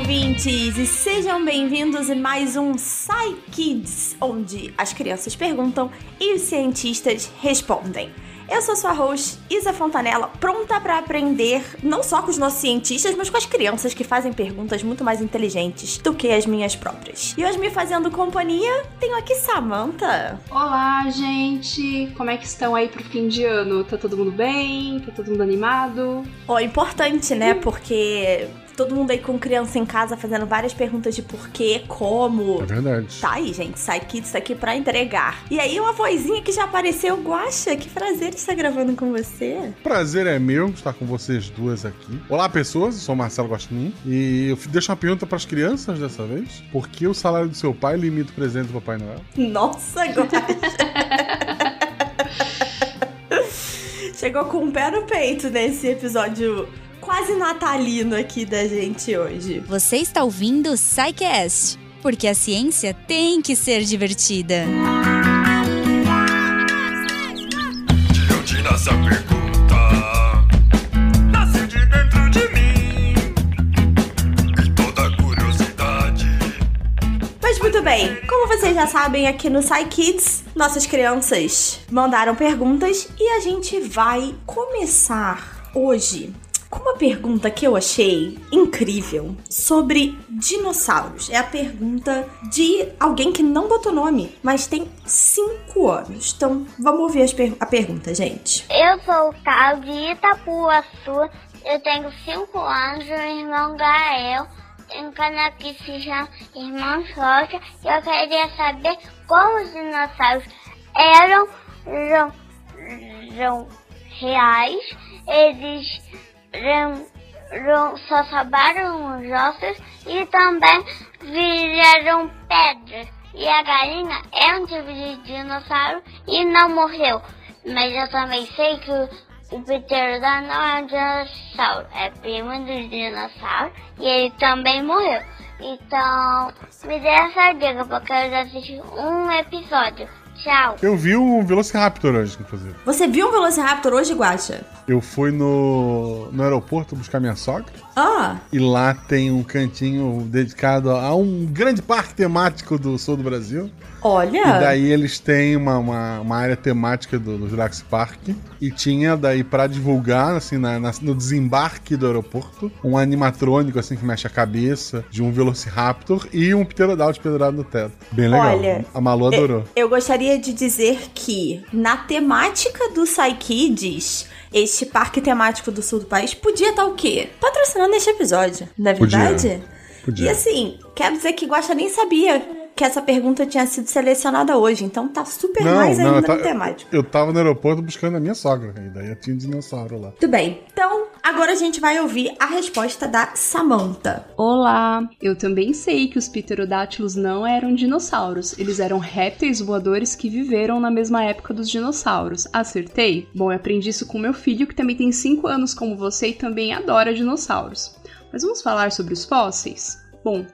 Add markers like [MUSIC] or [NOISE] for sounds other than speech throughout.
ouvintes, e sejam bem-vindos a mais um Psy Kids, onde as crianças perguntam e os cientistas respondem. Eu sou sua host, Isa Fontanella, pronta para aprender não só com os nossos cientistas, mas com as crianças que fazem perguntas muito mais inteligentes do que as minhas próprias. E hoje me fazendo companhia, tenho aqui Samantha. Olá, gente! Como é que estão aí pro fim de ano? Tá todo mundo bem? Tá todo mundo animado? Ó, oh, importante, né? Porque todo mundo aí com criança em casa fazendo várias perguntas de porquê, como. É verdade. Tá aí, gente. Sai Kids tá aqui pra entregar. E aí, uma vozinha que já apareceu, Guaxa. Que prazer estar gravando com você. Prazer é meu estar com vocês duas aqui. Olá, pessoas. Eu sou Marcelo Guaxinim. E eu deixo uma pergunta pras crianças dessa vez. Por que o salário do seu pai limita o presente do Papai Noel? Nossa, Guaxa. [LAUGHS] Chegou com um pé no peito nesse episódio quase natalino aqui da gente hoje. Você está ouvindo o SciCast, porque a ciência tem que ser divertida. De onde nasce a pergunta? Nasce de dentro de mim. E toda curiosidade. Mas muito bem, como vocês já sabem, aqui no SciKids, nossas crianças mandaram perguntas e a gente vai começar hoje com uma pergunta que eu achei incrível sobre dinossauros. É a pergunta de alguém que não botou nome, mas tem 5 anos. Então, vamos ouvir per a pergunta, gente. Eu sou o Carlos de Itapuaçu. Eu tenho 5 anos, meu irmão Gael um canal que se chama Irmão Rocha e eu queria saber como os dinossauros eram, eram, eram reais, eles só sobraram os ossos e também viraram pedras. E a galinha é um tipo de dinossauro e não morreu. Mas eu também sei que o pterodon não é um dinossauro, é primo do dinossauro e ele também morreu. Então, me dê essa dica porque eu já assisti um episódio. Tchau. Eu vi um Velociraptor hoje, inclusive. Você viu um Velociraptor hoje, Guacha? Eu fui no, no aeroporto buscar minha sogra. Ah! E lá tem um cantinho dedicado a um grande parque temático do sul do Brasil. Olha! E daí eles têm uma, uma, uma área temática do, do, Jurassic Park. E tinha daí para divulgar, assim, na, na, no desembarque do aeroporto, um animatrônico, assim, que mexe a cabeça, de um Velociraptor e um pterodáctilo pendurado no teto. Bem legal. Olha, a Malu adorou. Eu, eu gostaria de dizer que, na temática do Psykids, este parque temático do sul do país podia estar o quê? Patrocinando este episódio, não é verdade? Podia. Podia. E assim, quero dizer que Guaxa nem sabia que essa pergunta tinha sido selecionada hoje, então tá super não, mais não, ainda tá, no temático. Eu tava no aeroporto buscando a minha sogra, e daí eu tinha um dinossauro lá. Tudo bem. Então, agora a gente vai ouvir a resposta da Samantha. Olá! Eu também sei que os pterodátilos não eram dinossauros, eles eram répteis voadores que viveram na mesma época dos dinossauros. Acertei? Bom, eu aprendi isso com meu filho, que também tem 5 anos como você e também adora dinossauros. Mas vamos falar sobre os fósseis? Bom,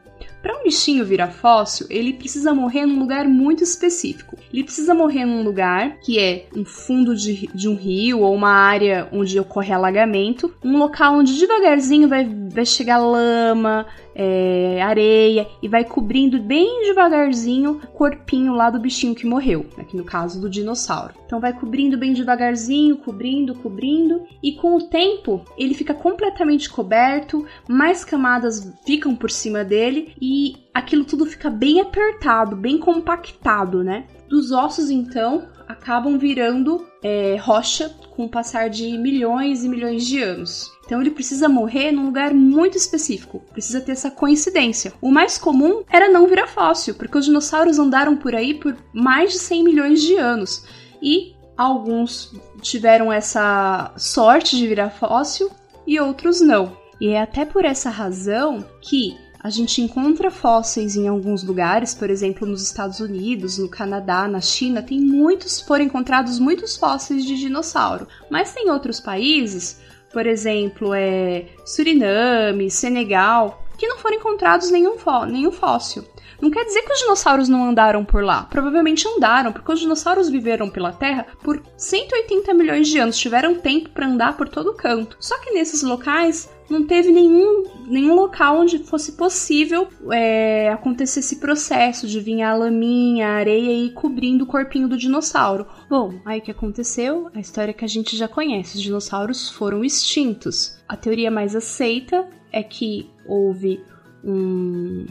para um bichinho virar fóssil, ele precisa morrer num lugar muito específico. Ele precisa morrer num lugar que é um fundo de, de um rio ou uma área onde ocorre alagamento, um local onde devagarzinho vai, vai chegar lama, é, areia e vai cobrindo bem devagarzinho o corpinho lá do bichinho que morreu, aqui no caso do dinossauro. Então vai cobrindo bem devagarzinho, cobrindo, cobrindo, e com o tempo ele fica completamente coberto, mais camadas ficam por cima dele e aquilo tudo fica bem apertado, bem compactado, né? Dos ossos, então, acabam virando é, rocha com o passar de milhões e milhões de anos. Então ele precisa morrer num lugar muito específico, precisa ter essa coincidência. O mais comum era não virar fóssil, porque os dinossauros andaram por aí por mais de 100 milhões de anos. E alguns tiveram essa sorte de virar fóssil e outros não. E é até por essa razão que a gente encontra fósseis em alguns lugares, por exemplo, nos Estados Unidos, no Canadá, na China, tem muitos, foram encontrados muitos fósseis de dinossauro. Mas tem outros países, por exemplo, é Suriname, Senegal, que não foram encontrados nenhum, fó nenhum fóssil. Não quer dizer que os dinossauros não andaram por lá. Provavelmente andaram, porque os dinossauros viveram pela Terra por 180 milhões de anos, tiveram tempo para andar por todo canto. Só que nesses locais não teve nenhum, nenhum local onde fosse possível é, acontecer esse processo de vir a laminha, a areia e ir cobrindo o corpinho do dinossauro. Bom, aí o que aconteceu? A história que a gente já conhece: os dinossauros foram extintos. A teoria mais aceita é que houve um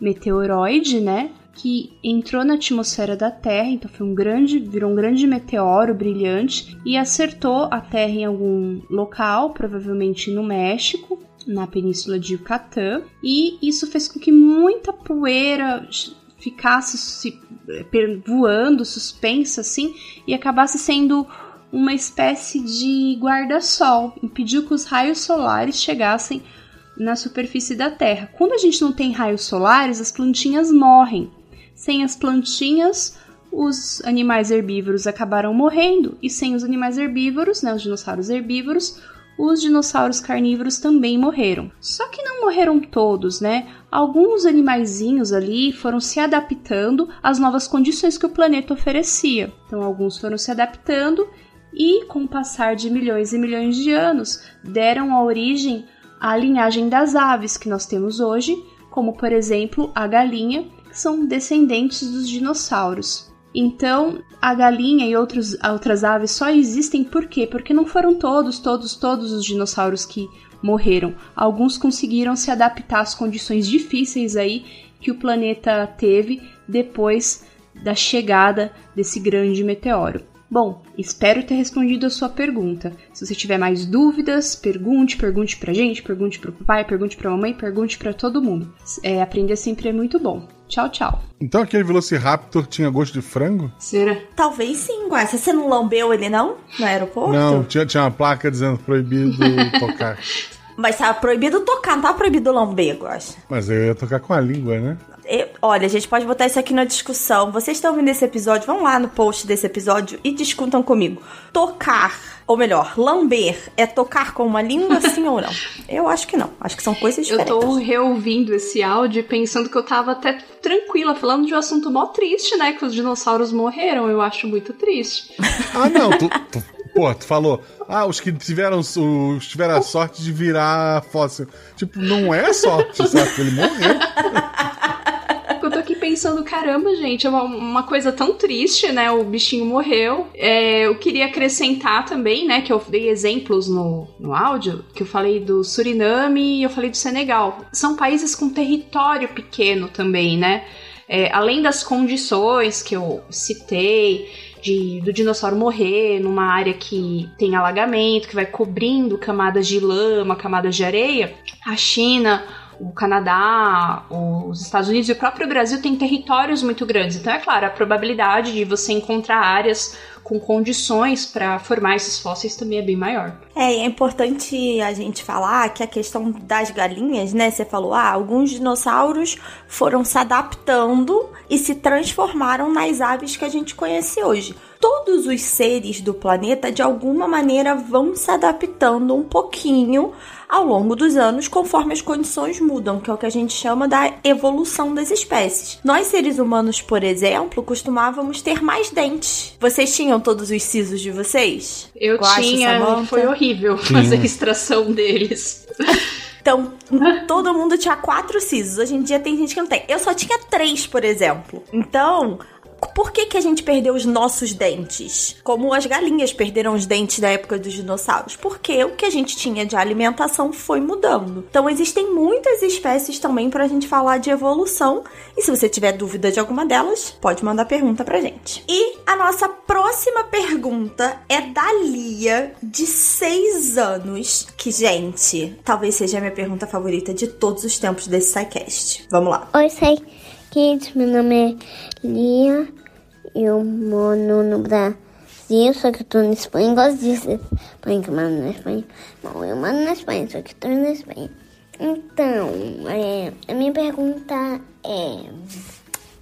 meteoroide, né? Que entrou na atmosfera da Terra, então foi um grande, virou um grande meteoro brilhante e acertou a Terra em algum local, provavelmente no México, na península de Yucatán, e isso fez com que muita poeira ficasse se, voando, suspensa assim, e acabasse sendo uma espécie de guarda-sol, impediu que os raios solares chegassem na superfície da Terra. Quando a gente não tem raios solares, as plantinhas morrem. Sem as plantinhas, os animais herbívoros acabaram morrendo, e sem os animais herbívoros, né, os dinossauros herbívoros, os dinossauros carnívoros também morreram. Só que não morreram todos, né? Alguns animaizinhos ali foram se adaptando às novas condições que o planeta oferecia. Então, alguns foram se adaptando e, com o passar de milhões e milhões de anos, deram a origem à linhagem das aves que nós temos hoje, como por exemplo a galinha, que são descendentes dos dinossauros. Então, a galinha e outros, outras aves só existem por quê? Porque não foram todos, todos, todos os dinossauros que morreram. Alguns conseguiram se adaptar às condições difíceis aí que o planeta teve depois da chegada desse grande meteoro. Bom, espero ter respondido a sua pergunta. Se você tiver mais dúvidas, pergunte, pergunte pra gente, pergunte pro papai, pergunte pra mamãe, pergunte pra todo mundo. É, aprender sempre é muito bom. Tchau, tchau. Então aquele Velociraptor tinha gosto de frango? Será? Talvez sim, Guaxa. Você não lambeu ele, não? No aeroporto? Não, tinha, tinha uma placa dizendo proibido [LAUGHS] tocar. Mas tava proibido tocar, não tava proibido lamber, Guaxa. Mas eu ia tocar com a língua, né? Eu- olha, a gente pode botar isso aqui na discussão. Vocês estão ouvindo esse episódio, vão lá no post desse episódio e discutam comigo. Tocar, ou melhor, lamber, é tocar com uma língua, sim ou não? [LAUGHS] Eu acho que não. Acho que são coisas Eu diferentes. tô reouvindo esse áudio e pensando que eu tava até tranquila, falando de um assunto mó triste, né? Que os dinossauros morreram. Eu acho muito triste. Ah, não, tu, tu, pô, tu falou, ah, os que tiveram, os, tiveram a sorte de virar fóssil. Tipo, não é sorte, sabe? Ele morreu. [LAUGHS] Eu tô aqui pensando, caramba, gente, é uma, uma coisa tão triste, né? O bichinho morreu. É, eu queria acrescentar também, né? Que eu dei exemplos no, no áudio, que eu falei do Suriname e eu falei do Senegal. São países com território pequeno também, né? É, além das condições que eu citei, de, do dinossauro morrer numa área que tem alagamento, que vai cobrindo camadas de lama, camadas de areia, a China, o Canadá, os Estados Unidos e o próprio Brasil têm territórios muito grandes. Então, é claro, a probabilidade de você encontrar áreas com condições para formar esses fósseis também é bem maior. É, é importante a gente falar que a questão das galinhas, né? Você falou, ah, alguns dinossauros foram se adaptando e se transformaram nas aves que a gente conhece hoje. Todos os seres do planeta, de alguma maneira, vão se adaptando um pouquinho ao longo dos anos, conforme as condições mudam, que é o que a gente chama da evolução das espécies. Nós, seres humanos, por exemplo, costumávamos ter mais dentes. Vocês tinham todos os sisos de vocês? Eu Guaxa, tinha, Samantha? foi horrível fazer a extração deles. Então, [LAUGHS] todo mundo tinha quatro sisos. Hoje em dia tem gente que não tem. Eu só tinha três, por exemplo. Então, por que, que a gente perdeu os nossos dentes? Como as galinhas perderam os dentes da época dos dinossauros? Porque o que a gente tinha de alimentação foi mudando. Então, existem muitas espécies também pra gente falar de evolução. E se você tiver dúvida de alguma delas, pode mandar pergunta pra gente. E a nossa próxima pergunta é da Lia, de 6 anos. Que, gente, talvez seja a minha pergunta favorita de todos os tempos desse SciCast. Vamos lá. Oi, sei kids, meu nome é Lia, eu moro no Brasil, só que eu tô na Espanha, gosto disso, Espanha, que eu moro na Espanha. Bom, eu moro na Espanha, só que tô na Espanha. Então, é, a minha pergunta é,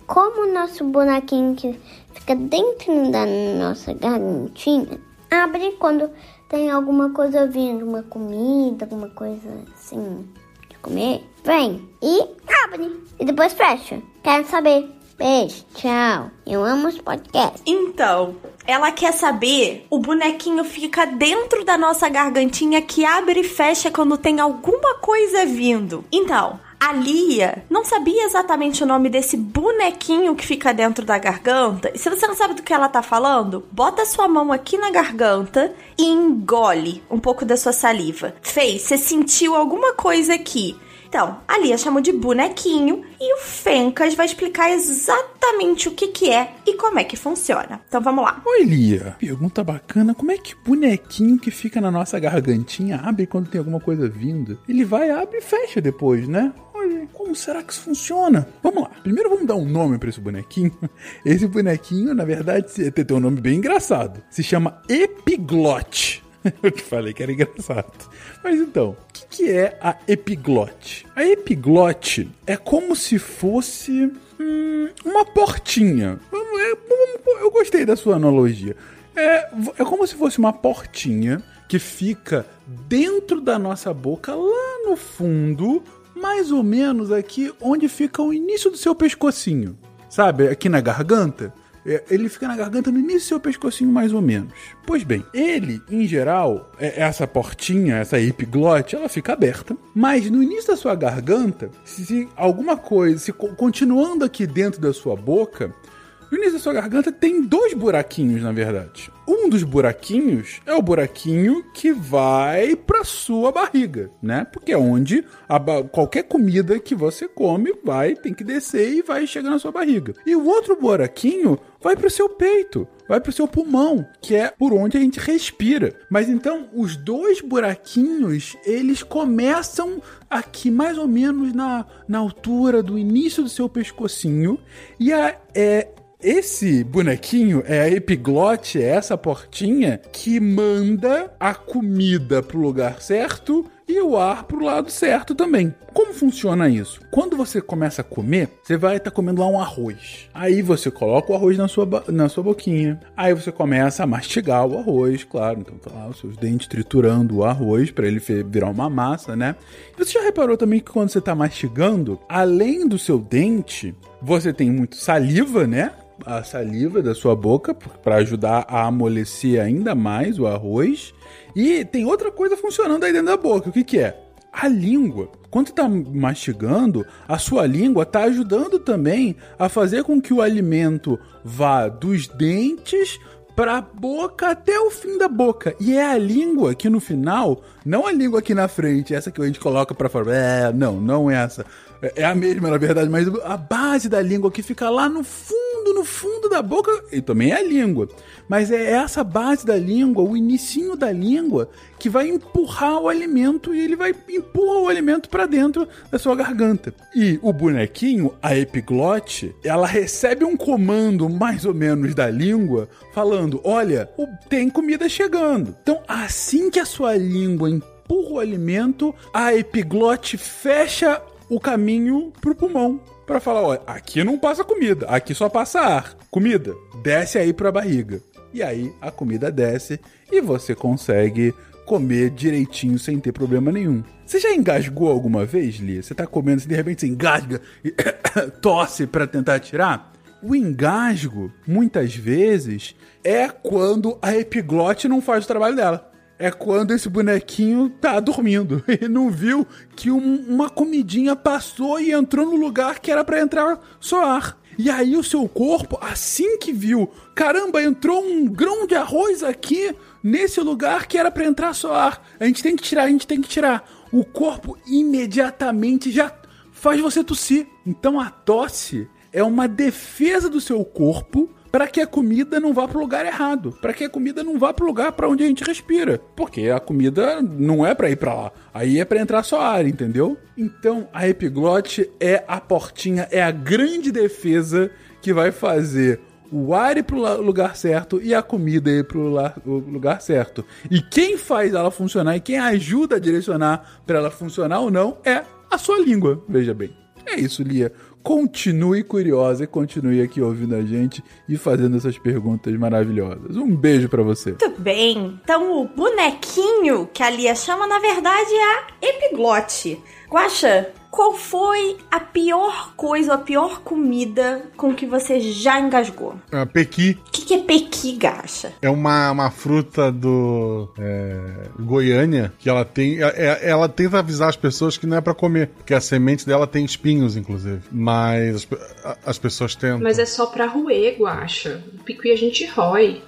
como o nosso buraquinho que fica dentro da nossa gargantinha abre quando tem alguma coisa vindo, uma comida, alguma coisa assim, tipo, comer, vem e abre. E depois fecha. Quero saber. Beijo, tchau. Eu amo os podcasts. Então, ela quer saber, o bonequinho fica dentro da nossa gargantinha que abre e fecha quando tem alguma coisa vindo. Então, a Lia não sabia exatamente o nome desse bonequinho que fica dentro da garganta. E se você não sabe do que ela tá falando, bota sua mão aqui na garganta e engole um pouco da sua saliva. Fez, você sentiu alguma coisa aqui. Então, a Lia chamou de bonequinho e o Fencas vai explicar exatamente o que, que é e como é que funciona. Então vamos lá. Oi, Lia. Pergunta bacana. Como é que bonequinho que fica na nossa gargantinha abre quando tem alguma coisa vindo? Ele vai, abre e fecha depois, né? Olha, como será que isso funciona? Vamos lá. Primeiro vamos dar um nome para esse bonequinho. [LAUGHS] Esse bonequinho, na verdade, tem um nome bem engraçado. Se chama Epiglote. [LAUGHS] Eu te falei que era engraçado. Mas então, o que, que é a epiglote? A epiglote é como se fosse hum, uma portinha. Eu gostei da sua analogia. É, é como se fosse uma portinha que fica dentro da nossa boca, lá no fundo, mais ou menos aqui onde fica o início do seu pescocinho. Sabe, aqui na garganta? É, ele fica na garganta no início do seu pescocinho, mais ou menos. Pois bem, ele, em geral, é, essa portinha, essa epiglote, ela fica aberta. Mas no início da sua garganta, se alguma coisa, se continuando aqui dentro da sua boca, no início da sua garganta tem dois buraquinhos, na verdade. Um dos buraquinhos é o buraquinho que vai para sua barriga, né? Porque é onde qualquer comida que você come vai, tem que descer e vai chegar na sua barriga. E o outro buraquinho vai para o seu peito, vai para o seu pulmão, que é por onde a gente respira. Mas então os dois buraquinhos eles começam aqui mais ou menos na, na altura do início do seu pescocinho e a, é esse bonequinho é a epiglote, é essa portinha que manda a comida pro lugar certo e o ar pro lado certo também. Como funciona isso? Quando você começa a comer, você vai estar tá comendo lá um arroz. Aí você coloca o arroz na sua, na sua boquinha. Aí você começa a mastigar o arroz, claro. Então tá lá os seus dentes triturando o arroz para ele virar uma massa, né? E você já reparou também que quando você tá mastigando, além do seu dente, você tem muito saliva, né? A saliva da sua boca para ajudar a amolecer ainda mais o arroz. E tem outra coisa funcionando aí dentro da boca. O que, que é? A língua. Quando está mastigando, a sua língua está ajudando também a fazer com que o alimento vá dos dentes para a boca até o fim da boca. E é a língua que no final, não a língua aqui na frente, essa que a gente coloca para fora. É, não, não é essa. É, é a mesma, na verdade, mas a base da língua que fica lá no fundo, no fundo da boca, e também é a língua. Mas é essa base da língua, o inicinho da língua, que vai empurrar o alimento e ele vai empurrar o alimento para dentro da sua garganta. E o bonequinho, a epiglote, ela recebe um comando mais ou menos da língua, falando: olha, tem comida chegando. Então, assim que a sua língua empurra o alimento, a epiglote fecha o caminho pro pulmão. Para falar, olha, aqui não passa comida, aqui só passa ar. Comida, desce aí pra barriga. E aí a comida desce e você consegue comer direitinho sem ter problema nenhum. Você já engasgou alguma vez, Lia? Você tá comendo, e de repente você engasga e [COUGHS] tosse para tentar tirar? O engasgo, muitas vezes, é quando a epiglote não faz o trabalho dela é quando esse bonequinho tá dormindo [LAUGHS] e não viu que um, uma comidinha passou e entrou no lugar que era para entrar só ar. E aí o seu corpo, assim que viu, caramba, entrou um grão de arroz aqui nesse lugar que era para entrar só ar. A gente tem que tirar, a gente tem que tirar. O corpo imediatamente já faz você tossir. Então a tosse é uma defesa do seu corpo para que a comida não vá para o lugar errado, para que a comida não vá para o lugar para onde a gente respira, porque a comida não é para ir para lá, aí é para entrar só ar, entendeu? Então a epiglote é a portinha, é a grande defesa que vai fazer o ar ir pro lugar certo e a comida ir pro lugar certo. E quem faz ela funcionar e quem ajuda a direcionar para ela funcionar ou não é a sua língua, veja bem. É isso, Lia. Continue curiosa e continue aqui ouvindo a gente e fazendo essas perguntas maravilhosas. Um beijo pra você. Muito bem. Então, o bonequinho que a Lia chama, na verdade, é a epiglote. Guaxa, qual foi a pior coisa, a pior comida com que você já engasgou? Ah, Pequi O que, que é pequi, Gacha? é uma, uma fruta do é, Goiânia que ela tem. é- é- ela tenta avisar as pessoas que não é pra comer, porque a semente dela tem espinhos, inclusive. Mas as, as pessoas tentam. Mas é só pra roer, guacha. O piqui a gente rói.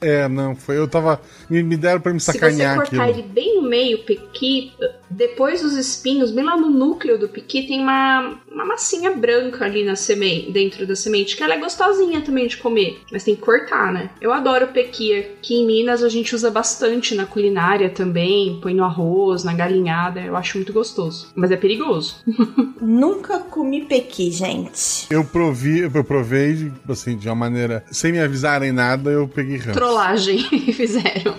É, não, foi. Eu tava. Me, me deram pra me Se você sacanear cortar aquilo. ele bem no meio, o piqui, depois dos espinhos, bem lá no núcleo do piqui, tem uma, uma massinha branca ali na semente, dentro da semente, que ela é gostosinha também de comer, mas tem que cortar, né? Eu adoro pequi. Aqui em Minas a gente usa bastante na culinária também, põe no arroz, na galinhada, eu acho muito gostoso. Mas é perigoso. [LAUGHS] Nunca comi pequi, gente. Eu provi, eu provei, assim, de uma maneira. Sem me avisarem nada, eu peguei ranço. Trollagem [LAUGHS] fizeram.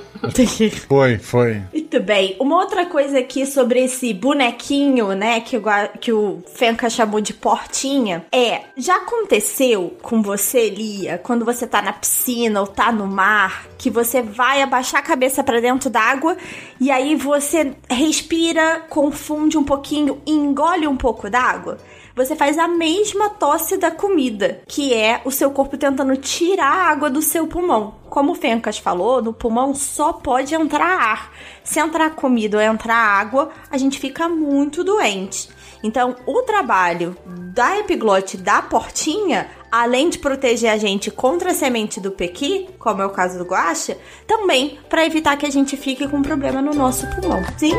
Foi, foi. Muito bem. Uma outra coisa aqui sobre esse bonequinho, né, que o, que o Fenka chamou de portinha, é, já aconteceu com você, Lia, quando você tá na piscina ou tá no mar, que você vai abaixar a cabeça pra dentro d'água e aí você respira, confunde um pouquinho e engole um pouco d'água? Você faz a mesma tosse da comida, que é o seu corpo tentando tirar a água do seu pulmão. Como o Fencas falou, no pulmão só pode entrar ar. Se entrar comida ou entrar água, a gente fica muito doente. Então, o trabalho da epiglote da portinha, além de proteger a gente contra a semente do pequi, como é o caso do guaxa, também para evitar que a gente fique com problema no nosso pulmão. Sim?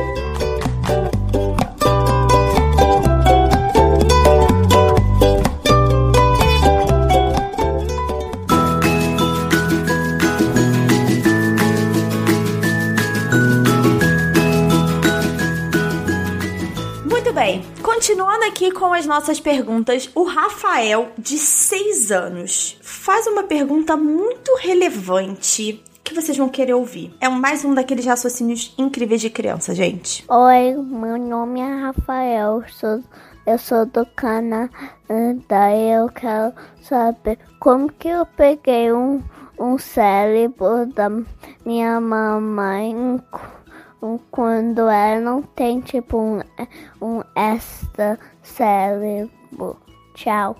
Continuando aqui com as nossas perguntas, o Rafael, de 6 anos, faz uma pergunta muito relevante que vocês vão querer ouvir. É mais um daqueles raciocínios incríveis de criança, gente. Oi, meu nome é Rafael, sou, eu sou do Canadá e eu quero saber como que eu peguei um, um cérebro da minha mamãe quando ela não tem tipo um, um extra cérebro. Tchau.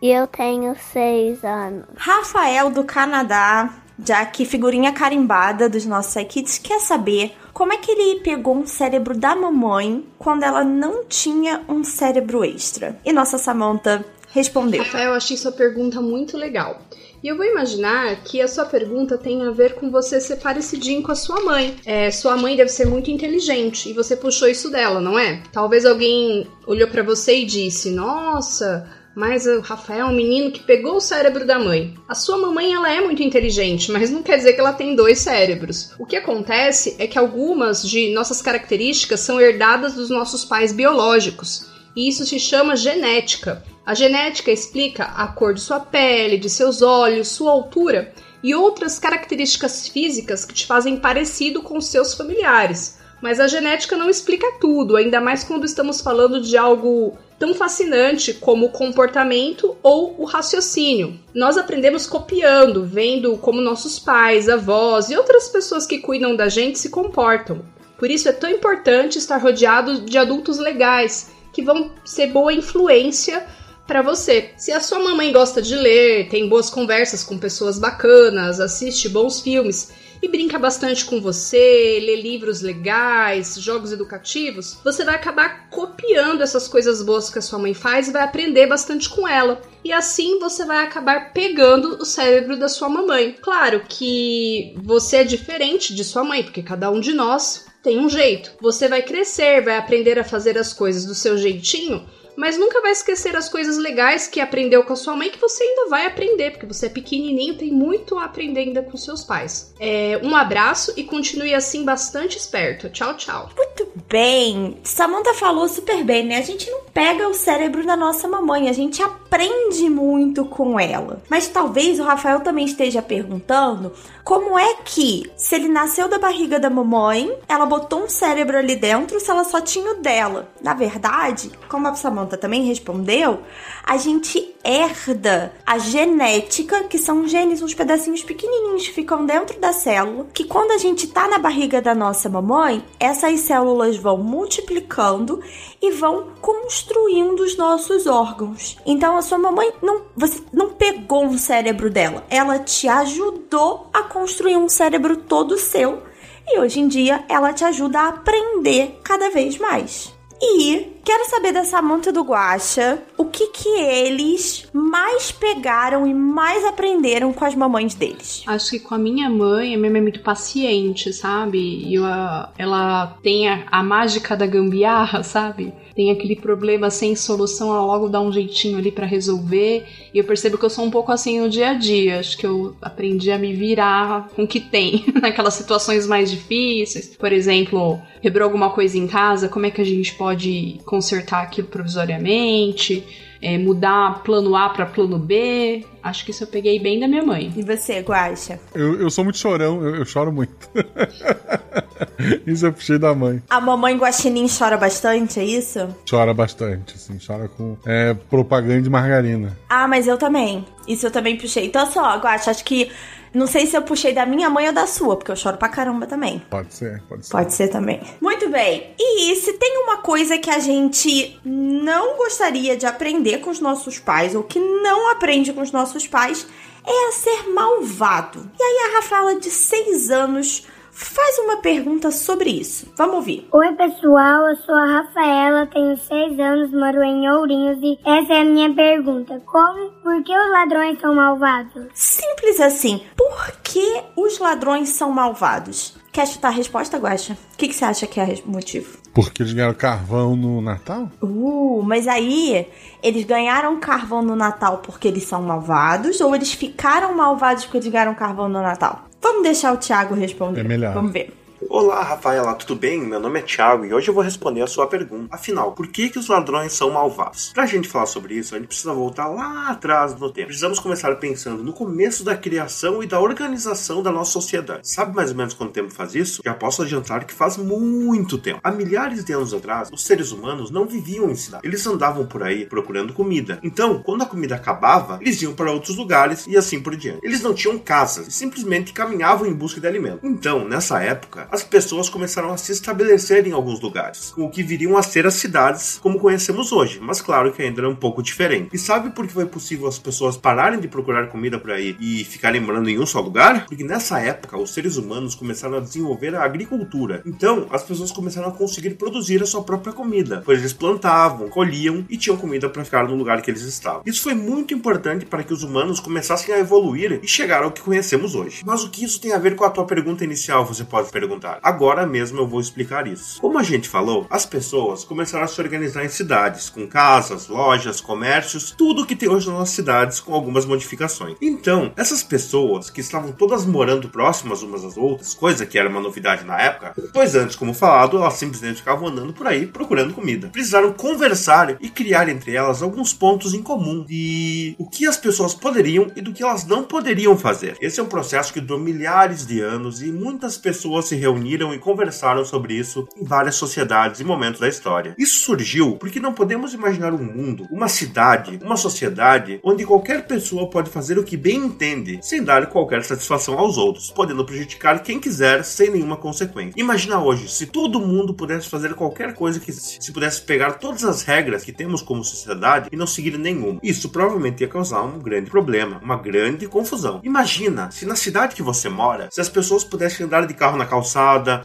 E eu tenho seis anos. Rafael do Canadá, já que figurinha carimbada dos nossos Kids, quer saber como é que ele pegou um cérebro da mamãe quando ela não tinha um cérebro extra. E nossa Samantha respondeu. Rafael, eu achei sua pergunta muito legal. E eu vou imaginar que a sua pergunta tem a ver com você ser parecidinho com a sua mãe. É, sua mãe deve ser muito inteligente e você puxou isso dela, não é? Talvez alguém olhou pra você e disse: Nossa, mas o Rafael é um menino que pegou o cérebro da mãe. A sua mamãe ela é muito inteligente, mas não quer dizer que ela tem dois cérebros. O que acontece é que algumas de nossas características são herdadas dos nossos pais biológicos. E isso se chama genética. A genética explica a cor de sua pele, de seus olhos, sua altura e outras características físicas que te fazem parecido com seus familiares. Mas a genética não explica tudo, ainda mais quando estamos falando de algo tão fascinante como o comportamento ou o raciocínio. Nós aprendemos copiando, vendo como nossos pais, avós e outras pessoas que cuidam da gente se comportam. Por isso é tão importante estar rodeado de adultos legais que vão ser boa influência para você. Se a sua mamãe gosta de ler, tem boas conversas com pessoas bacanas, assiste bons filmes e brinca bastante com você, lê livros legais, jogos educativos, você vai acabar copiando essas coisas boas que a sua mãe faz e vai aprender bastante com ela. E assim você vai acabar pegando o cérebro da sua mamãe. Claro que você é diferente de sua mãe, porque cada um de nós tem um jeito. Você vai crescer, vai aprender a fazer as coisas do seu jeitinho, mas nunca vai esquecer as coisas legais que aprendeu com a sua mãe que você ainda vai aprender, porque você é pequenininho, tem muito a aprender ainda com seus pais. É, um abraço e continue assim bastante esperto. Tchau, tchau. Muito bem. Samantha falou super bem, né? A gente não pega o cérebro da nossa mamãe, a gente aprende muito com ela. Mas talvez o Rafael também esteja perguntando como é que, se ele nasceu da barriga da mamãe, ela botou um cérebro ali dentro, se ela só tinha o dela. Na verdade, como a Samantha também respondeu, a gente herda a genética, que são genes, uns pedacinhos pequenininhos que ficam dentro da célula, que quando a gente tá na barriga da nossa mamãe, essas células vão multiplicando e vão construindo os nossos órgãos. Então a sua mamãe não, você não pegou um cérebro dela, ela te ajudou a construir um cérebro todo seu. E hoje em dia ela te ajuda a aprender cada vez mais. E quero saber da Samantha e do Guaxa o que que eles mais pegaram e mais aprenderam com as mamães deles. Acho que com a minha mãe, a minha mãe é muito paciente, sabe? E eu, ela tem a, a mágica da gambiarra, sabe? Tem aquele problema sem solução, ela logo dá um jeitinho ali para resolver. E eu percebo que eu sou um pouco assim no dia a dia. Acho que eu aprendi a me virar com o que tem, [LAUGHS] naquelas situações mais difíceis. Por exemplo, quebrou alguma coisa em casa, como é que a gente pode consertar aquilo provisoriamente? É, mudar plano A para plano B. Acho que isso eu peguei bem da minha mãe. E você, Guaxa? Eu, eu sou muito chorão, eu, eu choro muito. [LAUGHS] isso eu puxei da mãe. A mamãe Guaxinim chora bastante, é isso? Chora bastante, assim, chora com é, propaganda de margarina. Ah, mas eu também. Isso eu também puxei. Então, só, Guaxa, acho que. Não sei se eu puxei da minha mãe ou da sua, porque eu choro pra caramba também. Pode ser, pode ser. Pode ser também. Muito bem. E se tem uma coisa que a gente não gostaria de aprender com os nossos pais, ou que não aprende com os nossos pais, é a ser malvado. E aí a Rafaela, de 6 anos, faz uma pergunta sobre isso. Vamos ouvir. Oi, pessoal, eu sou a Rafaela, tenho 6 anos, moro em Ourinhos e essa é a minha pergunta. Como, por que os ladrões são malvados? Simples assim. Por que os ladrões são malvados? Quer chutar a resposta, Guaxa? O que, que você acha que é o motivo? Porque eles ganharam carvão no Natal? Uh, mas aí eles ganharam carvão no Natal porque eles são malvados ou eles ficaram malvados porque eles ganharam carvão no Natal? Vamos deixar o Thiago responder. É melhor. Vamos ver. Olá, Rafaela, tudo bem? Meu nome é Thiago e hoje eu vou responder a sua pergunta. Afinal, por que, que os ladrões são malvados? Pra gente falar sobre isso, a gente precisa voltar lá atrás no tempo. Precisamos começar pensando no começo da criação e da organização da nossa sociedade. Sabe mais ou menos quanto tempo faz isso? Já posso adiantar que faz muito tempo. Há milhares de anos atrás, os seres humanos não viviam em cidade. Eles andavam por aí procurando comida. Então, quando a comida acabava, eles iam para outros lugares e assim por diante. Eles não tinham casas e simplesmente caminhavam em busca de alimento. Então, nessa época, as pessoas começaram a se estabelecer em alguns lugares, o que viriam a ser as cidades como conhecemos hoje, mas claro que ainda era um pouco diferente. E sabe por que foi possível as pessoas pararem de procurar comida por aí e ficarem morando em um só lugar? Porque nessa época os seres humanos começaram a desenvolver a agricultura. Então as pessoas começaram a conseguir produzir a sua própria comida, pois eles plantavam, colhiam e tinham comida para ficar no lugar que eles estavam. Isso foi muito importante para que os humanos começassem a evoluir e chegar ao que conhecemos hoje. Mas o que isso tem a ver com a tua pergunta inicial, você pode perguntar? Agora mesmo eu vou explicar isso. Como a gente falou, as pessoas começaram a se organizar em cidades, com casas, lojas, comércios, tudo que tem hoje nas nossas cidades, com algumas modificações. Então, essas pessoas que estavam todas morando próximas umas às outras, coisa que era uma novidade na época, pois antes, como falado, elas simplesmente ficavam andando por aí procurando comida. Precisaram conversar e criar entre elas alguns pontos em comum de o que as pessoas poderiam e do que elas não poderiam fazer. Esse é um processo que durou milhares de anos e muitas pessoas se reuniram e conversaram sobre isso em várias sociedades e momentos da história. Isso surgiu porque não podemos imaginar um mundo, uma cidade, uma sociedade onde qualquer pessoa pode fazer o que bem entende, sem dar qualquer satisfação aos outros, podendo prejudicar quem quiser sem nenhuma consequência. Imagina hoje, se todo mundo pudesse fazer qualquer coisa que se pudesse pegar todas as regras que temos como sociedade e não seguir nenhuma. Isso provavelmente ia causar um grande problema, uma grande confusão. Imagina se na cidade que você mora, se as pessoas pudessem andar de carro na calçada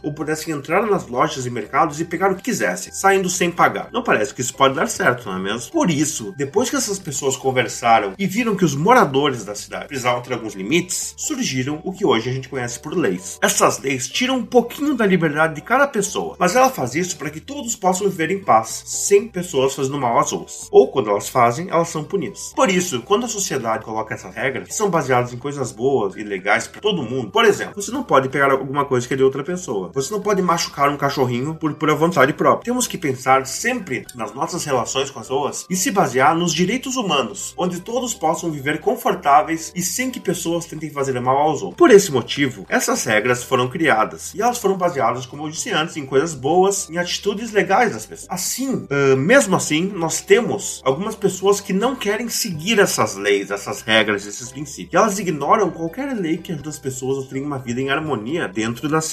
ou pudessem entrar nas lojas e mercados e pegar o que quisessem, saindo sem pagar. Não parece que isso pode dar certo, não é mesmo? Por isso, depois que essas pessoas conversaram e viram que os moradores da cidade precisavam ter alguns limites, surgiram o que hoje a gente conhece por leis. Essas leis tiram um pouquinho da liberdade de cada pessoa, mas ela faz isso para que todos possam viver em paz, sem pessoas fazendo mal às outras. Ou quando elas fazem, elas são punidas. Por isso, quando a sociedade coloca essas regras, que são baseadas em coisas boas e legais para todo mundo, por exemplo, você não pode pegar alguma coisa que é de outra outra pessoa. Você não pode machucar um cachorrinho por pura vontade própria. Temos que pensar sempre nas nossas relações com as pessoas e se basear nos direitos humanos, onde todos possam viver confortáveis e sem que pessoas tentem fazer mal aos outros. Por esse motivo, essas regras foram criadas e elas foram baseadas, como eu disse antes, em coisas boas, em atitudes legais das pessoas. Assim, uh, mesmo assim, nós temos algumas pessoas que não querem seguir essas leis, essas regras, esses princípios. E elas ignoram qualquer lei que ajude as pessoas a terem uma vida em harmonia dentro das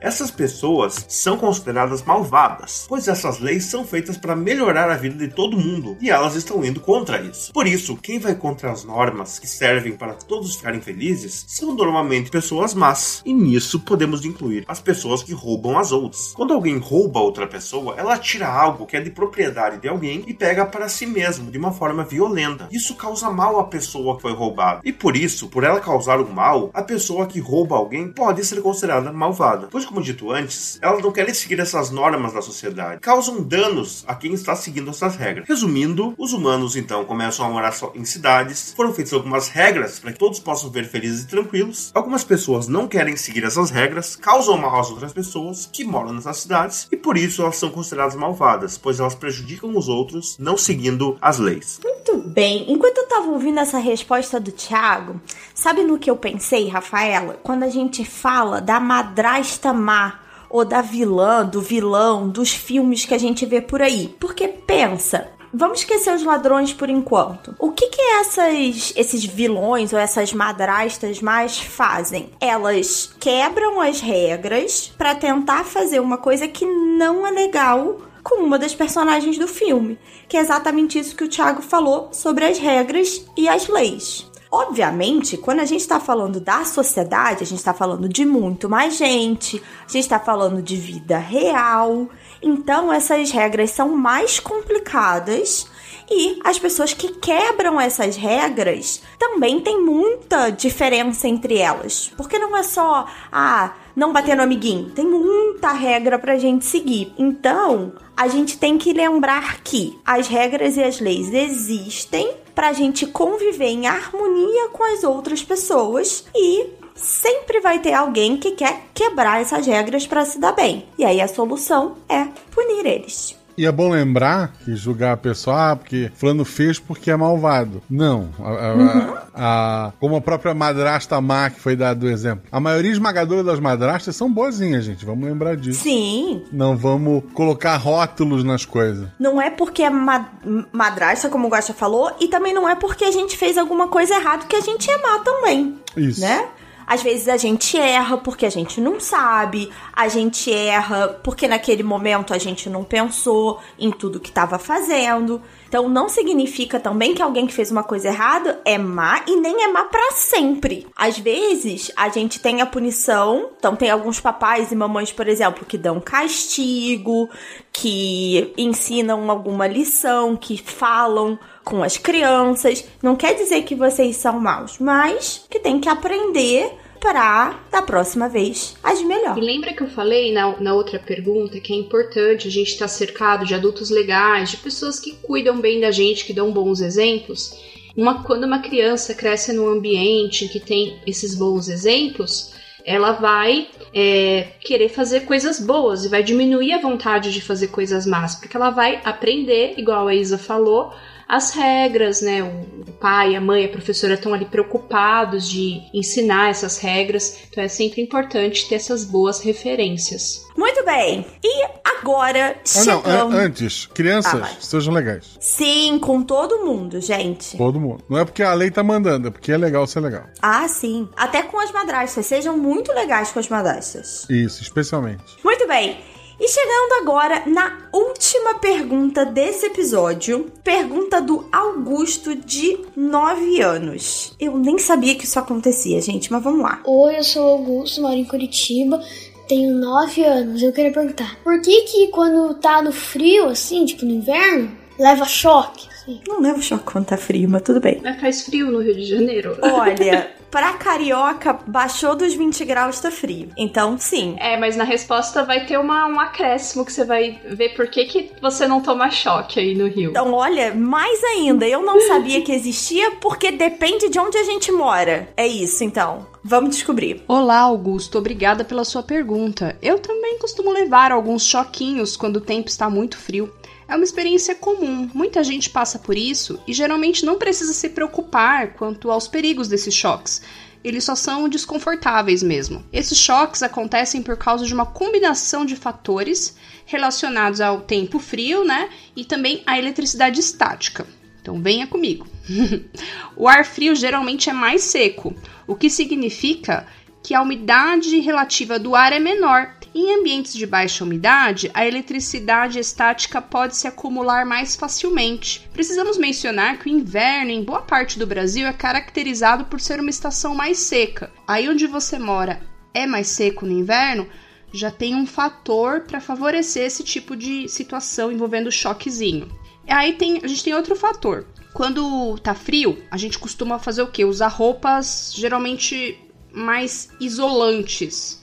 Essas pessoas são consideradas malvadas, pois essas leis são feitas para melhorar a vida de todo mundo e elas estão indo contra isso. Por isso, quem vai contra as normas que servem para todos ficarem felizes são normalmente pessoas más. E nisso podemos incluir as pessoas que roubam as outras. Quando alguém rouba outra pessoa, ela tira algo que é de propriedade de alguém e pega para si mesmo de uma forma violenta. Isso causa mal à pessoa que foi roubada. E por isso, por ela causar o mal, a pessoa que rouba alguém pode ser considerada malvada. Pois, como dito antes, elas não querem seguir essas normas da sociedade. Causam danos a quem está seguindo essas regras. Resumindo, os humanos então começam a morar só em cidades. Foram feitas algumas regras para que todos possam ver felizes e tranquilos. Algumas pessoas não querem seguir essas regras, causam mal às outras pessoas que moram nessas cidades e por isso elas são consideradas malvadas, pois elas prejudicam os outros não seguindo as leis. Muito bem. Enquanto eu tava ouvindo essa resposta do Thiago, sabe no que eu pensei, Rafaela? Quando a gente fala da madrasta má ou da vilã, do vilão, dos filmes que a gente vê por aí. Porque pensa, Vamos esquecer os ladrões por enquanto. O que que essas, esses vilões ou essas madrastas mais fazem? Elas quebram as regras para tentar fazer uma coisa que não é legal com uma das personagens do filme, que é exatamente isso que o Thiago falou sobre as regras e as leis. Obviamente, quando a gente está falando da sociedade, a gente está falando de muito mais gente, a gente está falando de vida real. Então, essas regras são mais complicadas e as pessoas que quebram essas regras também tem muita diferença entre elas. Porque não é só, ah, não bater no amiguinho. Tem muita regra pra gente seguir. Então, a gente tem que lembrar que as regras e as leis existem pra gente conviver em harmonia com as outras pessoas e sempre vai ter alguém que quer quebrar essas regras para se dar bem. E aí a solução é punir eles. E é bom lembrar que julgar a pessoa, ah, porque fulano fez porque é malvado. Não. A, a, Uhum. a- como a própria madrasta má que foi dado o exemplo. A maioria esmagadora das madrastas são boazinhas, gente. Vamos lembrar disso. Sim, Não vamos colocar rótulos nas coisas. não é porque é ma madrasta, como o Guaxa falou, e também não é porque a gente fez alguma coisa errada que a gente é má também. Isso. né? Às vezes a gente erra porque a gente não sabe, a gente erra porque naquele momento a gente não pensou em tudo que estava fazendo. Então não significa também que alguém que fez uma coisa errada é má e nem é má pra sempre. Às vezes a gente tem a punição, então tem alguns papais e mamães, por exemplo, que dão castigo, que ensinam alguma lição, que falam com as crianças. Não quer dizer que vocês são maus, mas que tem que aprender pra da próxima vez agir melhor. E lembra que eu falei na, na outra pergunta que é importante a gente estar cercado de adultos legais, de pessoas que cuidam bem da gente, que dão bons exemplos? Uma, quando uma criança cresce num ambiente que tem esses bons exemplos, ela vai é, querer fazer coisas boas e vai diminuir a vontade de fazer coisas más, porque ela vai aprender, igual a Isa falou, as regras, né? O pai, a mãe, a professora estão ali preocupados de ensinar essas regras, então é sempre importante ter essas boas referências. Muito bem. E agora Ah, não. chegamos. an- antes, crianças, Ah, sejam legais. Sim, com todo mundo, gente. Todo mundo. Não é porque a lei tá mandando, é porque é legal ser legal. Ah, sim. Até com as madrastas. Sejam muito legais com as madrastas. Isso, especialmente. Muito bem. E chegando agora na última pergunta desse episódio, pergunta do Augusto de 9 anos. Eu nem sabia que isso acontecia, gente, mas vamos lá. Oi, eu sou o Augusto, moro em Curitiba, tenho 9 anos. Eu queria perguntar, por que que quando tá no frio, assim, tipo no inverno, leva choque? choque? Não leva choque quando tá frio, mas tudo bem. Mas faz frio no Rio de Janeiro. Olha, [LAUGHS] pra carioca, baixou dos 20 graus, tá frio. Então, sim. É, mas na resposta vai ter uma, um acréscimo que você vai ver por que, que você não toma choque aí no Rio. Então, olha, mais ainda, eu não sabia que existia porque depende de onde a gente mora. É isso, então. Vamos descobrir. Olá, Augusto. Obrigada pela sua pergunta. Eu também costumo levar alguns choquinhos quando o tempo está muito frio. É uma experiência comum, muita gente passa por isso e geralmente não precisa se preocupar quanto aos perigos desses choques. Eles só são desconfortáveis mesmo. Esses choques acontecem por causa de uma combinação de fatores relacionados ao tempo frio, né? E também à eletricidade estática. Então venha comigo. [LAUGHS] o ar frio geralmente é mais seco, o que significa que a umidade relativa do ar é menor. Em ambientes de baixa umidade, a eletricidade estática pode se acumular mais facilmente. Precisamos mencionar que o inverno em boa parte do Brasil é caracterizado por ser uma estação mais seca. Aí onde você mora é mais seco no inverno, já tem um fator para favorecer esse tipo de situação envolvendo choquezinho. Aí tem, a gente tem outro fator. Quando tá frio, a gente costuma fazer o quê? Usar roupas geralmente mais isolantes.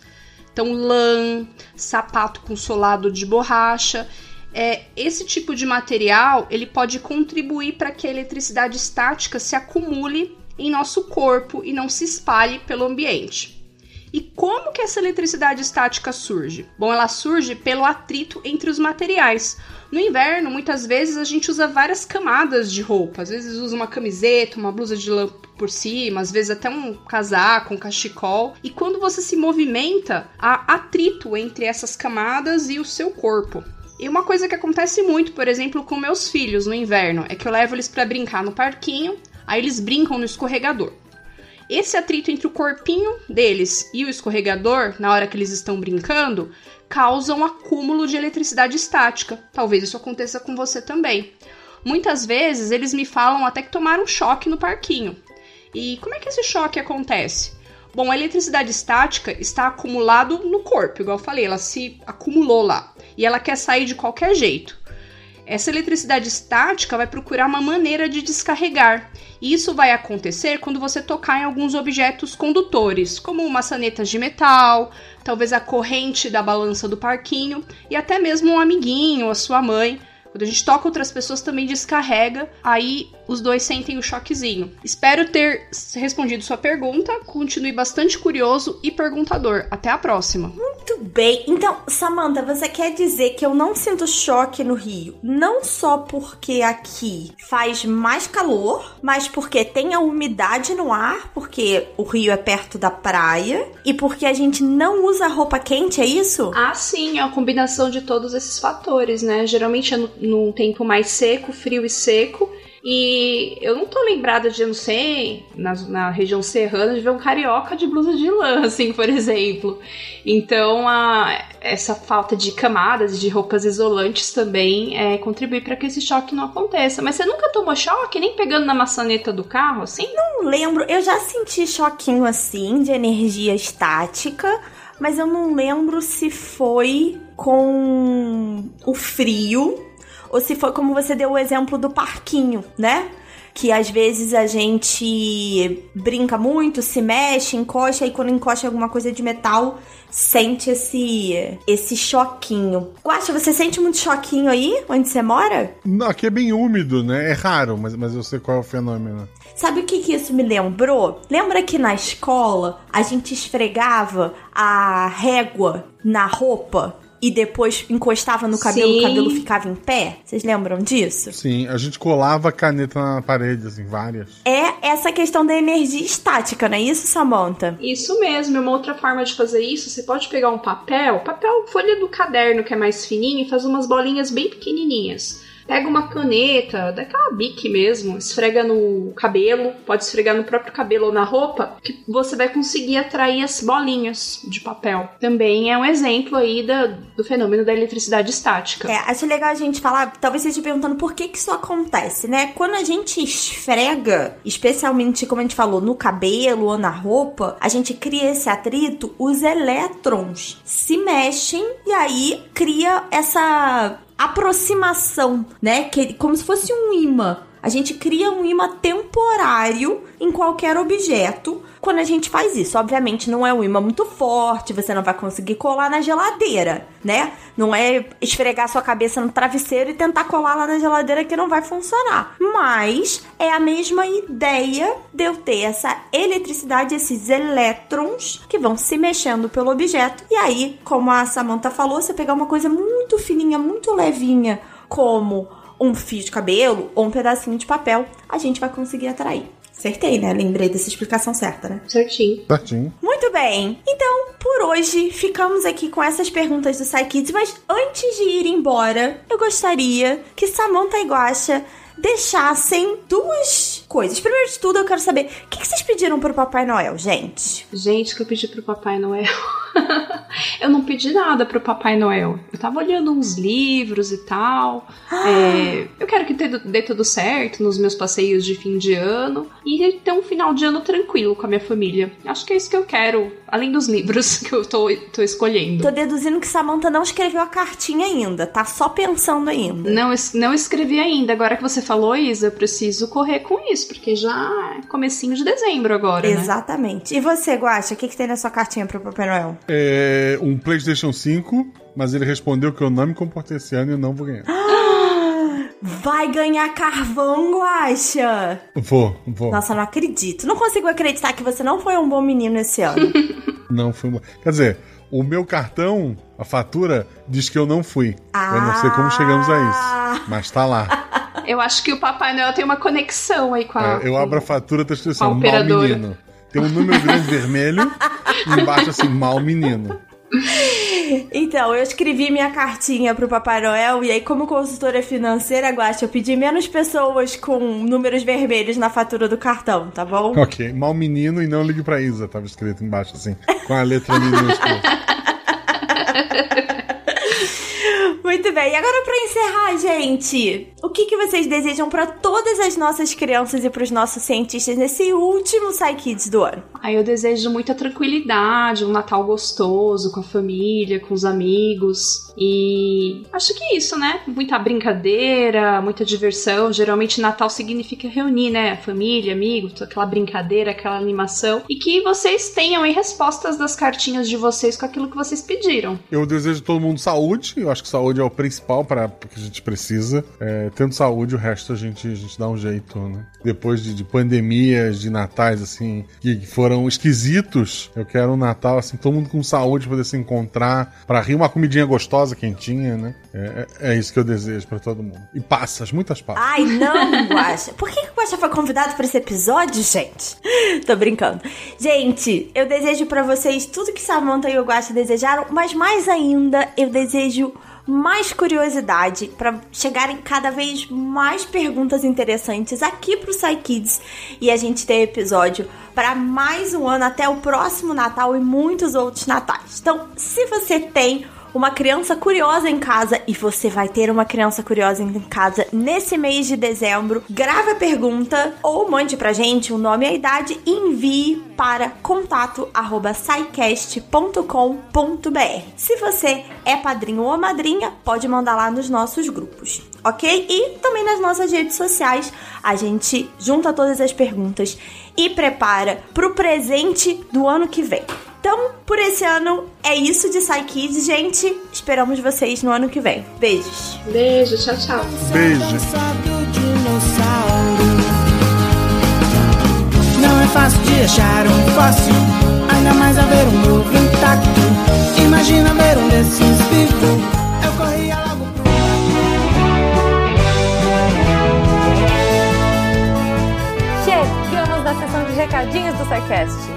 Então, lã, sapato com solado de borracha. É, esse tipo de material ele pode contribuir para que a eletricidade estática se acumule em nosso corpo e não se espalhe pelo ambiente. E como que essa eletricidade estática surge? Bom, ela surge pelo atrito entre os materiais. No inverno, muitas vezes a gente usa várias camadas de roupa. Às vezes usa uma camiseta, uma blusa de lã por cima, às vezes até um casaco, um cachecol. E quando você se movimenta, há atrito entre essas camadas e o seu corpo. E uma coisa que acontece muito, por exemplo, com meus filhos no inverno, é que eu levo eles para brincar no parquinho, aí eles brincam no escorregador. Esse atrito entre o corpinho deles e o escorregador, na hora que eles estão brincando, causa um acúmulo de eletricidade estática. Talvez isso aconteça com você também. Muitas vezes eles me falam até que tomaram um choque no parquinho. E como é que esse choque acontece? Bom, a eletricidade estática está acumulado no corpo, igual eu falei, ela se acumulou lá e ela quer sair de qualquer jeito. Essa eletricidade estática vai procurar uma maneira de descarregar. E isso vai acontecer quando você tocar em alguns objetos condutores, como maçanetas de metal, talvez a corrente da balança do parquinho e até mesmo um amiguinho, a sua mãe. Quando a gente toca outras pessoas também descarrega, aí os dois sentem o choquezinho. Espero ter respondido sua pergunta. Continue bastante curioso e perguntador. Até a próxima. Muito bem. Então, Samantha, você quer dizer que eu não sinto choque no Rio? Não só porque aqui faz mais calor, mas porque tem a umidade no ar, porque o Rio é perto da praia e porque a gente não usa roupa quente, é isso? Ah, sim, é a combinação de todos esses fatores, né? Geralmente é num tempo mais seco, frio e seco. E eu não tô lembrada de, não sei, na, na região serrana, de ver um carioca de blusa de lã, [LAUGHS] assim, por exemplo. Então, a, essa falta de camadas, de roupas isolantes também é, contribui para que esse choque não aconteça. Mas você nunca tomou choque, nem pegando na maçaneta do carro, assim? Não lembro, eu já senti choquinho assim, de energia estática, mas eu não lembro se foi com o frio ou se foi como você deu o exemplo do parquinho, né? Que às vezes a gente brinca muito, se mexe, encosta, e quando encosta alguma coisa de metal, sente esse esse choquinho. Guaxa, você sente muito choquinho aí, onde você mora? Não, aqui é bem úmido, né? É raro, mas, mas eu sei qual é o fenômeno. Sabe o que, que isso me lembrou? Lembra que na escola a gente esfregava a régua na roupa e depois encostava no cabelo, Sim. o cabelo ficava em pé? Vocês lembram disso? Sim, a gente colava a caneta na parede, assim, várias. É essa questão da energia estática, não é isso, Samantha? Isso mesmo, é uma outra forma de fazer isso. Você pode pegar um papel, papel, folha do caderno que é mais fininho e fazer umas bolinhas bem pequenininhas. Pega uma caneta, daquela bique mesmo, esfrega no cabelo, pode esfregar no próprio cabelo ou na roupa, que você vai conseguir atrair as bolinhas de papel. Também é um exemplo aí da, do fenômeno da eletricidade estática. É, acho legal a gente falar, talvez você esteja perguntando por que que isso acontece, né? Quando a gente esfrega, especialmente como a gente falou, no cabelo ou na roupa, a gente cria esse atrito, os elétrons se mexem e aí cria essa aproximação, né? Que como se fosse um imã. A gente cria um imã temporário em qualquer objeto quando a gente faz isso. Obviamente não é um imã muito forte, você não vai conseguir colar na geladeira, né? Não é esfregar sua cabeça no travesseiro e tentar colar lá na geladeira que não vai funcionar. Mas é a mesma ideia de eu ter essa eletricidade, esses elétrons que vão se mexendo pelo objeto. E aí, como a Samantha falou, você pegar uma coisa muito fininha, muito levinha, como um fio de cabelo ou um pedacinho de papel, a gente vai conseguir atrair. Acertei, né? Lembrei dessa explicação certa, né? Certinho. Certinho. Muito bem. Então, por hoje, ficamos aqui com essas perguntas do Psykids, mas antes de ir embora, eu gostaria que Samantha e Guaxa deixassem duas coisas. Primeiro de tudo, eu quero saber o que que vocês pediram pro Papai Noel, gente? Gente, que eu pedi pro Papai Noel. [LAUGHS] eu não pedi nada pro Papai Noel. Eu tava olhando uns livros e tal. É, eu quero que dê, tudo certo nos meus passeios de fim de ano e ter um final de ano tranquilo com a minha família. Acho que é isso que eu quero, além dos livros [LAUGHS] que eu tô, tô escolhendo. Tô deduzindo que Samantha não escreveu a cartinha ainda, tá só pensando ainda. Não, não escrevi ainda. Agora que você falou, Isa, eu preciso correr com isso, porque já é comecinho de dezembro agora, né? Exatamente. E você, Guaxa, o que, que tem na sua cartinha pro Papai Noel? É, um PlayStation 5, mas ele respondeu que eu não me comportei esse ano e eu não vou ganhar. [GASPS] Vai ganhar carvão, Guaxa! Vou, vou. Nossa, não acredito. Não consigo acreditar que você não foi um bom menino esse ano. [LAUGHS] [LAUGHS] Não fui. bom. Quer dizer, o meu cartão, a fatura, diz que eu não fui. Eu não sei como chegamos a isso. Mas tá lá. [LAUGHS] Eu acho que o Papai Noel tem uma conexão aí com a. É, eu abro a fatura, tá escrito assim, com a mal menino. Tem um número grande vermelho e embaixo assim, mal menino. Então, eu escrevi minha cartinha pro Papai Noel e aí, como consultora financeira, Guaxa, eu pedi menos pessoas com números vermelhos na fatura do cartão, tá bom? Ok, mal menino e não ligue pra Isa, tava escrito embaixo assim, com a letra minúscula. [LAUGHS] Muito bem, e agora pra encerrar, gente, o que, que vocês desejam pra todas as nossas crianças e pros nossos cientistas nesse último Psykids do ano? Aí eu desejo muita tranquilidade, um Natal gostoso com a família, com os amigos. E acho que é isso, né? Muita brincadeira, muita diversão. Geralmente Natal significa reunir, né? Família, amigos, aquela brincadeira, aquela animação. E que vocês tenham aí respostas das cartinhas de vocês com aquilo que vocês pediram. Eu desejo a todo mundo saúde, eu acho que saúde é o principal para que a gente precisa. É, tendo saúde, o resto a gente, a gente dá um jeito, né? Depois de, de pandemias, de natais, assim, que foram esquisitos, eu quero um Natal, assim, todo mundo com saúde, poder se encontrar, pra rir uma comidinha gostosa, quentinha, né? É, é- é isso que eu desejo pra todo mundo. E passas, muitas passas. Ai, não, Guaxa. Por que, que o Guaxa foi convidado pra esse episódio, gente? [LAUGHS] Tô brincando. Gente, eu desejo pra vocês tudo que Samantha e o Guaxa desejaram, mas mais ainda, eu desejo mais curiosidade pra chegarem cada vez mais perguntas interessantes aqui pro Psykids e a gente ter episódio pra mais um ano até o próximo Natal e muitos outros natais. Então, se você tem uma criança curiosa em casa e você vai ter uma criança curiosa em casa nesse mês de dezembro, grave a pergunta ou mande pra gente o nome e a idade e envie para contato@saicast.com.br. Se você é padrinho ou madrinha, pode mandar lá nos nossos grupos, ok? E também nas nossas redes sociais, a gente junta todas as perguntas e prepara pro presente do ano que vem. Então, por esse ano é isso de Psy Kids, gente. Esperamos vocês no ano que vem. Beijos. Beijo, tchau, tchau. Beijo. Não é fácil de achar um fóssil, ainda mais a ver um novo intacto. Imagina ver um desses vivo. Eu corria logo pro Chegamos na sessão de recadinhos do SciCast.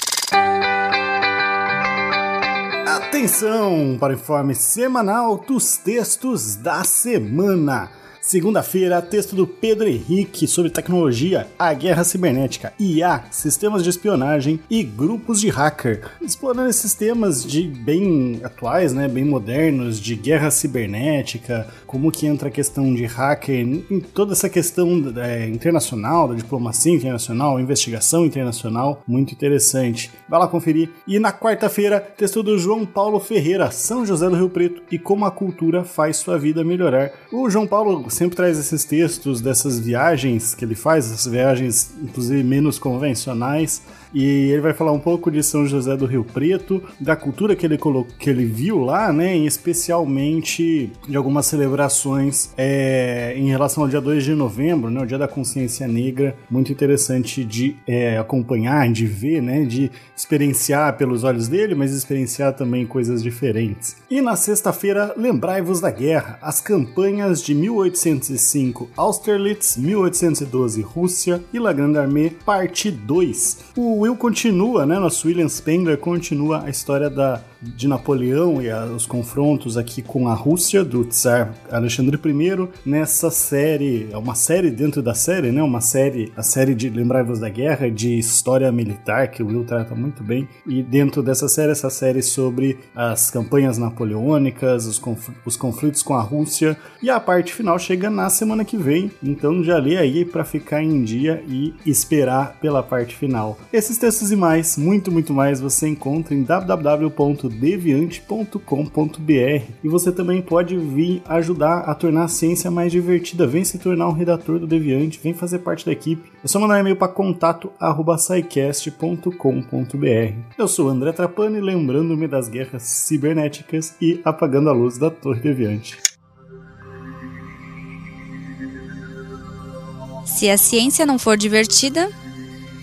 Atenção para o informe semanal dos textos da semana. Segunda-feira, texto do Pedro Henrique sobre tecnologia, a guerra cibernética, IA, sistemas de espionagem e grupos de hacker, explorando esses temas de bem atuais, né, bem modernos, de guerra cibernética, como que entra a questão de hacker em toda essa questão é, internacional, da diplomacia internacional, investigação internacional, muito interessante. Vai lá conferir. E na quarta-feira, texto do João Paulo Ferreira, São José do Rio Preto e como a cultura faz sua vida melhorar. O João Paulo sempre traz esses textos dessas viagens que ele faz, essas viagens, inclusive menos convencionais. E ele vai falar um pouco de São José do Rio Preto, da cultura que ele, colocou, que ele viu lá, né? E especialmente de algumas celebrações é, em relação ao dia 2 de novembro, né? O Dia da Consciência Negra. Muito interessante de é, acompanhar, de ver, né? De experienciar pelos olhos dele, mas experienciar também coisas diferentes. E na sexta-feira, lembrai-vos da guerra, as campanhas de 1805 Austerlitz, 1812 Rússia e La Grande Armée, parte 2. O Will continua, né? Nosso William Spengler continua a história da, de Napoleão e a, os confrontos aqui com a Rússia do Tsar Alexandre I nessa série, é uma série dentro da série, né? Uma série, a série de Lembrai-vos da Guerra, de história militar que o Will trata muito bem. E dentro dessa série, essa série sobre as campanhas napoleônicas, os, os conflitos com a Rússia e a parte final chega na semana que vem. Então já lê aí para ficar em dia e esperar pela parte final. Esses textos e mais, muito, muito mais, você encontra em www.deviante.com.br e você também pode vir ajudar a tornar a ciência mais divertida. Vem se tornar um redator do Deviante, vem fazer parte da equipe. É só mandar um e-mail para contato@saicast.com.br. Eu sou André Trapani, lembrando-me das guerras cibernéticas e apagando a luz da Torre Deviante. Se a ciência não for divertida,